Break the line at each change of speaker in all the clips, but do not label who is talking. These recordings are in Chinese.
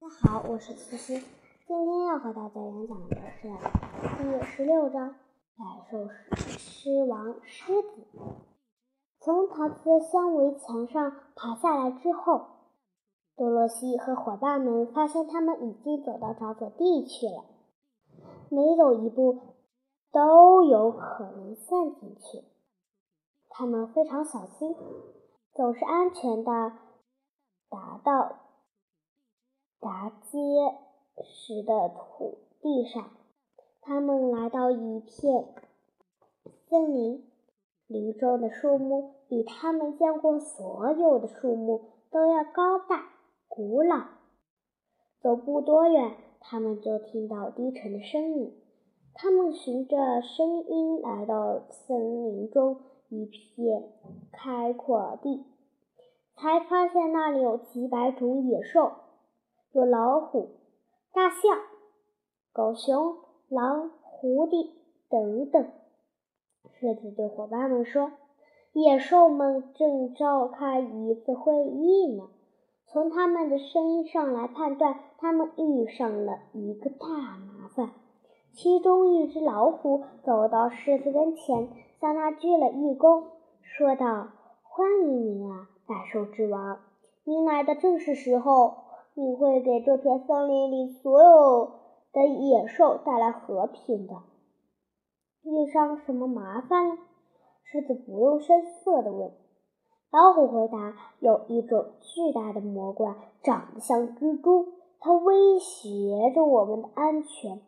大家好，我是思思，今天要和大家演讲的是第十六章《百兽狮王狮子》。从陶瓷箱围墙上爬下来之后，多罗西和伙伴们发现他们已经走到沼泽地去了，每走一步都有可能陷进去。他们非常小心，总是安全的达到答接时的土地上。他们来到一片森林，林中的树木比他们见过所有的树木都要高大、古老。走不多远，他们就听到低沉的声音。他们循着声音来到森林中。一片开阔地，才发现那里有几百种野兽，有老虎、大象、狗熊、狼、狐狸等等。狮子对伙伴们说：“野兽们正召开一次会议呢。从他们的声音上来判断，他们遇上了一个大麻烦。”其中一只老虎走到狮子跟前。向他鞠了一躬，说道：“欢迎您啊，百兽之王！您来的正是时候。你会给这片森林里所有的野兽带来和平的。遇上什么麻烦了？”狮子不用声色地问。老虎回答：“有一种巨大的魔怪，长得像蜘蛛，它威胁着我们的安全。”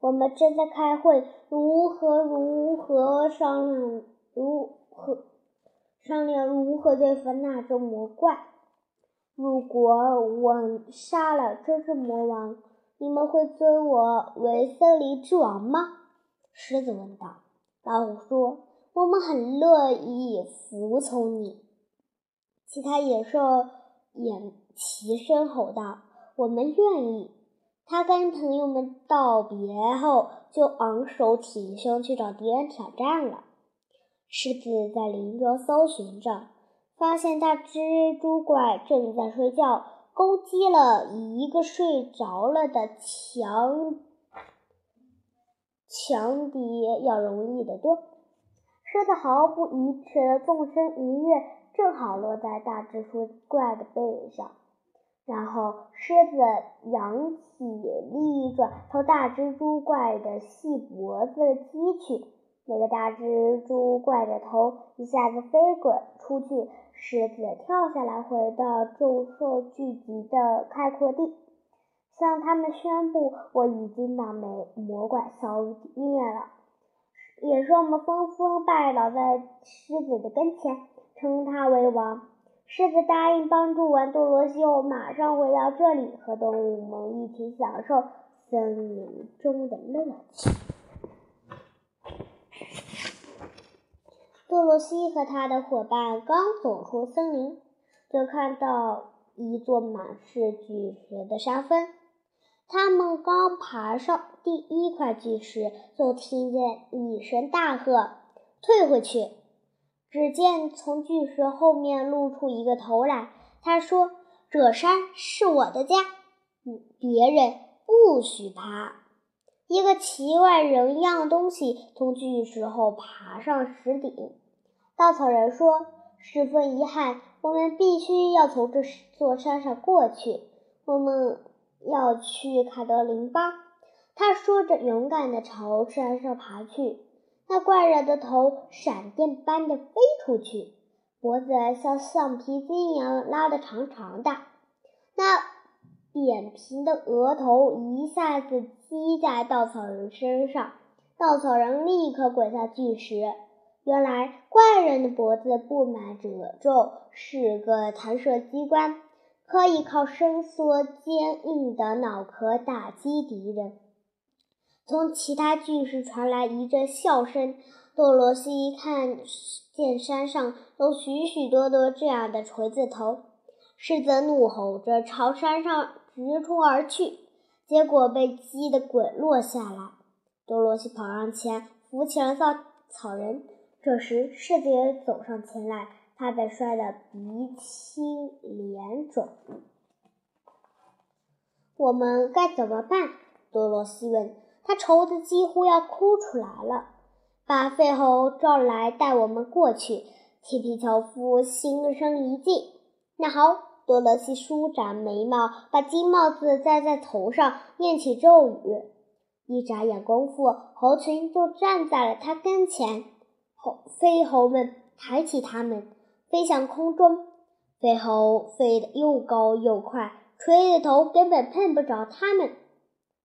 我们正在开会，如何如何商量，如何商量如何对付那只魔怪。如果我杀了这只魔王，你们会尊我为森林之王吗？狮子问道。老虎说：“我们很乐意服从你。”其他野兽也齐声吼道：“我们愿意。”他跟朋友们道别后，就昂首挺胸去找敌人挑战了。狮子在林中搜寻着，发现大蜘蛛怪正在睡觉，攻击了一个睡着了的强强敌要容易得多。狮子毫不疑迟的纵身一跃，正好落在大蜘蛛怪的背上。然后，狮子扬起利爪，朝大蜘蛛怪的细脖子击去。那个大蜘蛛怪的头一下子飞滚出去，狮子跳下来，回到众兽聚集的开阔地，向他们宣布：“我已经把魔魔怪消灭了。”野兽们纷纷拜倒在狮子的跟前，称他为王。狮子答应帮助完多罗西后，马上回到这里，和动物们一起享受森林中的乐趣。多罗西和他的伙伴刚走出森林，就看到一座满是巨石的山峰。他们刚爬上第一块巨石，就听见一声大喝：“退回去！”只见从巨石后面露出一个头来，他说：“这山是我的家，别人不许爬。”一个奇怪人样东西从巨石后爬上石顶。稻草人说：“十分遗憾，我们必须要从这座山上过去。我们要去卡德林巴。”他说着，勇敢地朝山上爬去。那怪人的头闪电般的飞出去，脖子像橡皮筋一样拉得长长的，那扁平的额头一下子击在稻草人身上，稻草人立刻滚下巨石。原来怪人的脖子布满褶皱，是个弹射机关，可以靠伸缩坚硬的脑壳打击敌人。从其他巨石传来一阵笑声。多罗西一看见山上有许许多多这样的锤子头，狮子怒吼着朝山上直冲而去，结果被击得滚落下来。多罗西跑上前扶起了稻草人。这时，狮子也走上前来，他被摔得鼻青脸肿。我们该怎么办？多罗西问。他愁得几乎要哭出来了。把废猴召来，带我们过去。铁皮樵夫心生一计。那好，多罗西舒展眉毛，把金帽子戴在头上，念起咒语。一眨眼功夫，猴群就站在了他跟前。猴飞猴们抬起它们，飞向空中。飞猴飞得又高又快，吹的头根本碰不着它们。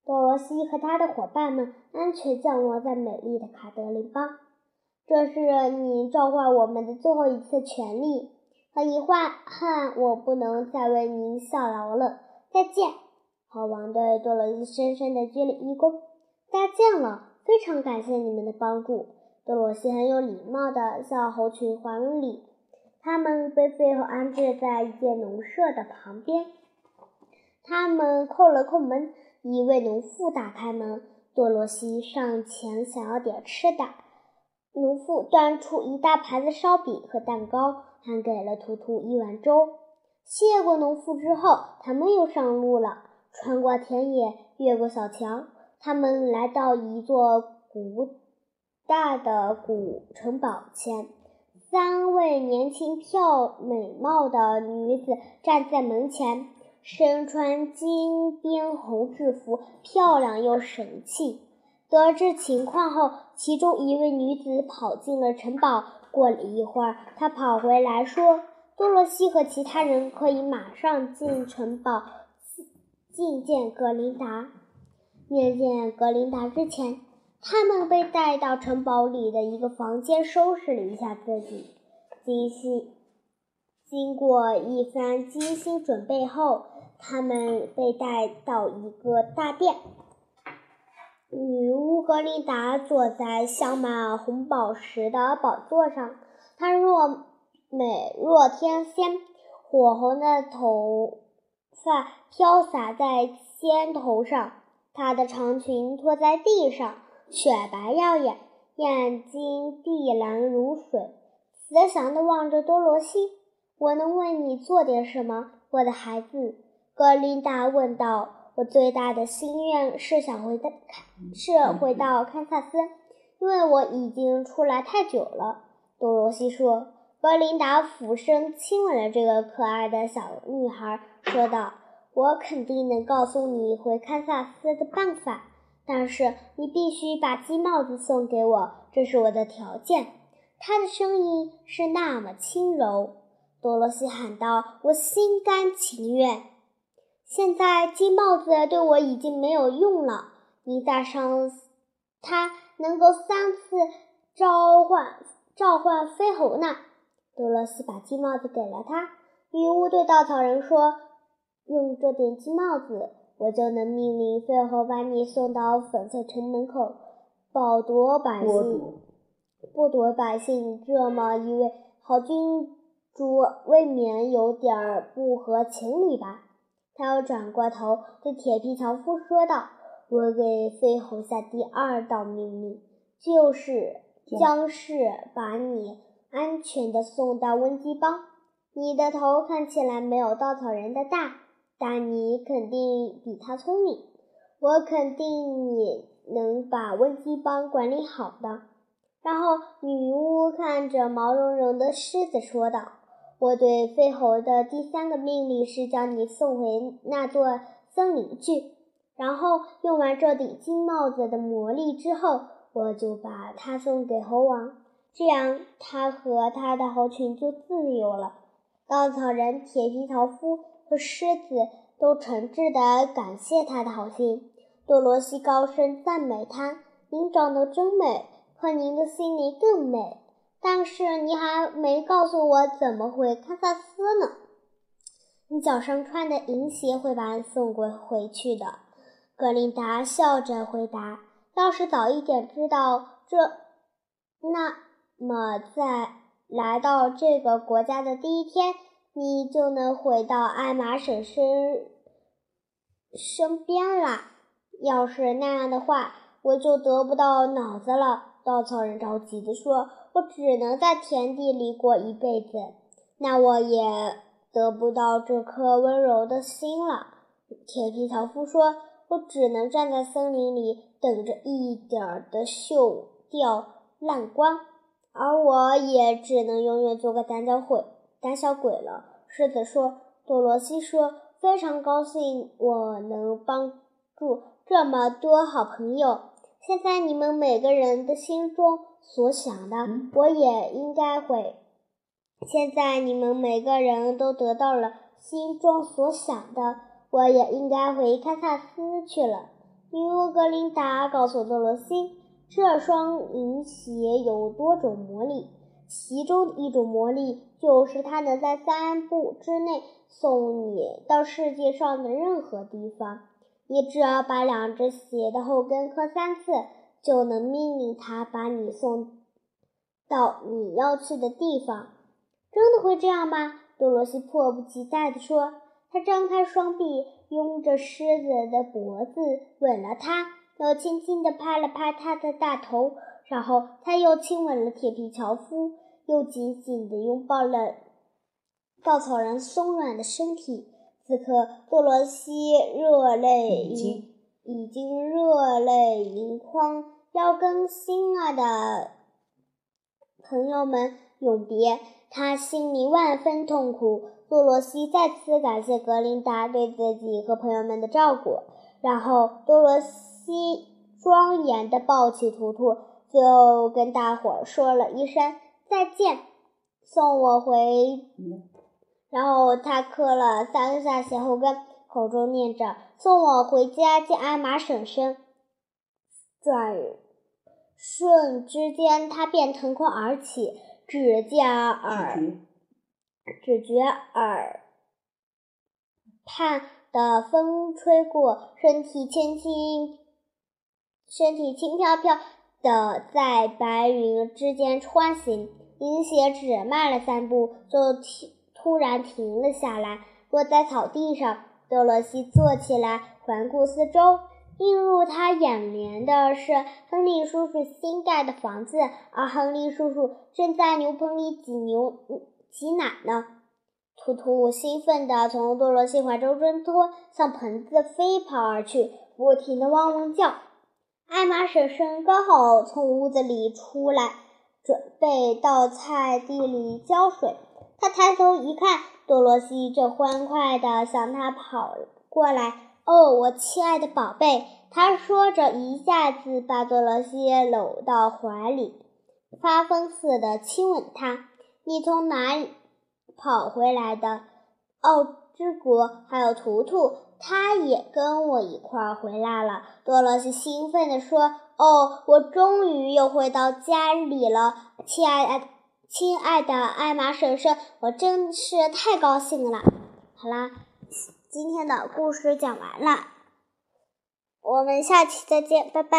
多罗西和他的伙伴们安全降落在美丽的卡德林邦。这是你召唤我们的最后一次权利。很遗憾，我不能再为您效劳了。再见。猴王对多罗西深深地鞠了一躬。再见了，非常感谢你们的帮助。多罗西很有礼貌地向猴群还礼。他们被最后安置在一间农舍的旁边。他们叩了叩门。一位农妇打开门，多罗西上前想要点吃的。农妇端出一大盘子烧饼和蛋糕，还给了图图一碗粥。谢过农妇之后，他们又上路了，穿过田野，越过小桥，他们来到一座古大的古城堡前。三位年轻漂美貌的女子站在门前。身穿金边红制服，漂亮又神气。得知情况后，其中一位女子跑进了城堡。过了一会儿，她跑回来说：“多罗西和其他人可以马上进城堡觐见格琳达。面见格琳达之前，他们被带到城堡里的一个房间，收拾了一下自己，精心经过一番精心准备后。”他们被带到一个大殿，女巫格琳达坐在镶满红宝石的宝座上，她若美若天仙，火红的头发飘洒在肩头上，她的长裙拖在地上，雪白耀眼，眼睛碧蓝如水，慈祥地望着多罗西。我能为你做点什么，我的孩子？格琳达问道：“我最大的心愿是想回到，是回到堪萨斯，因为我已经出来太久了。”多罗西说。格琳达俯身亲吻了这个可爱的小女孩，说道：“我肯定能告诉你回堪萨斯的办法，但是你必须把金帽子送给我，这是我的条件。”她的声音是那么轻柔。多罗西喊道：“我心甘情愿。”现在金帽子对我已经没有用了，你戴上它能够三次召唤召唤飞猴呢。多罗西把金帽子给了他。女巫对稻草人说：“用这顶金帽子，我就能命令飞猴把你送到粉色城门口，剥夺百姓。剥夺百姓这么一位好君主，未免有点不合情理吧？”他又转过头对铁皮樵夫说道：“我给飞猴下第二道命令，就是将是把你安全的送到温基邦。你的头看起来没有稻草人的大，但你肯定比他聪明。我肯定你能把温基邦管理好的。”然后女巫看着毛茸茸的狮子说道。我对飞猴的第三个命令是将你送回那座森林去，然后用完这顶金帽子的魔力之后，我就把它送给猴王，这样他和他的猴群就自由了。稻草人、铁皮樵夫和狮子都诚挚地感谢他的好心。多罗西高声赞美他：“您长得真美，可您的心灵更美。”但是你还没告诉我怎么回堪萨斯呢？你脚上穿的银鞋会把你送回回去的。格琳达笑着回答：“要是早一点知道这，那么在来到这个国家的第一天，你就能回到艾玛婶身身边啦。要是那样的话，我就得不到脑子了。”稻草人着急地说。我只能在田地里过一辈子，那我也得不到这颗温柔的心了。铁皮樵夫说：“我只能站在森林里，等着一点儿的锈掉烂光，而我也只能永远做个胆小鬼。胆小鬼了。”狮子说。多罗西说：“非常高兴我能帮助这么多好朋友。现在你们每个人的心中所想的，我也应该会。现在你们每个人都得到了心中所想的。”我也应该回堪萨斯去了。女巫格琳达告诉多罗西，这双银鞋有多种魔力，其中一种魔力就是他能在三步之内送你到世界上的任何地方。你只要把两只鞋的后跟磕三次，就能命令他把你送到你要去的地方。真的会这样吗？多罗西迫不及待地说。他张开双臂，拥着狮子的脖子，吻了它，又轻轻地拍了拍它的大头，然后他又亲吻了铁皮樵夫，又紧紧地拥抱了稻草人松软的身体。此刻，多罗西热泪盈，已经热泪盈眶，要跟心爱的朋友们永别。他心里万分痛苦。多罗西再次感谢格林达对自己和朋友们的照顾，然后多罗西庄严地抱起图图，最后跟大伙儿说了一声再见，送我回。然后他磕了三下鞋后跟，口中念着送我回家见艾玛婶婶。转瞬之间，他便腾空而起，只见耳。只觉耳畔的风吹过，身体轻轻，身体轻飘飘的在白云之间穿行。银鞋只迈了三步，就停，突然停了下来，落在草地上。多罗西坐起来，环顾四周，映入他眼帘的是亨利叔叔新盖的房子，而亨利叔叔正在牛棚里挤牛。挤奶呢！图图兴奋地从多罗西怀中挣脱，向盆子飞跑而去，不停地汪汪叫。艾玛婶婶刚好从屋子里出来，准备到菜地里浇水。她抬头一看，多罗西正欢快地向她跑过来。“哦，我亲爱的宝贝！”她说着，一下子把多罗西搂到怀里，发疯似的亲吻她。你从哪里跑回来的？奥之国还有图图，他也跟我一块儿回来了。多萝西兴奋地说：“哦，我终于又回到家里了，亲爱的，亲爱的艾玛婶婶，我真是太高兴了。”好啦，今天的故事讲完了，我们下期再见，拜拜。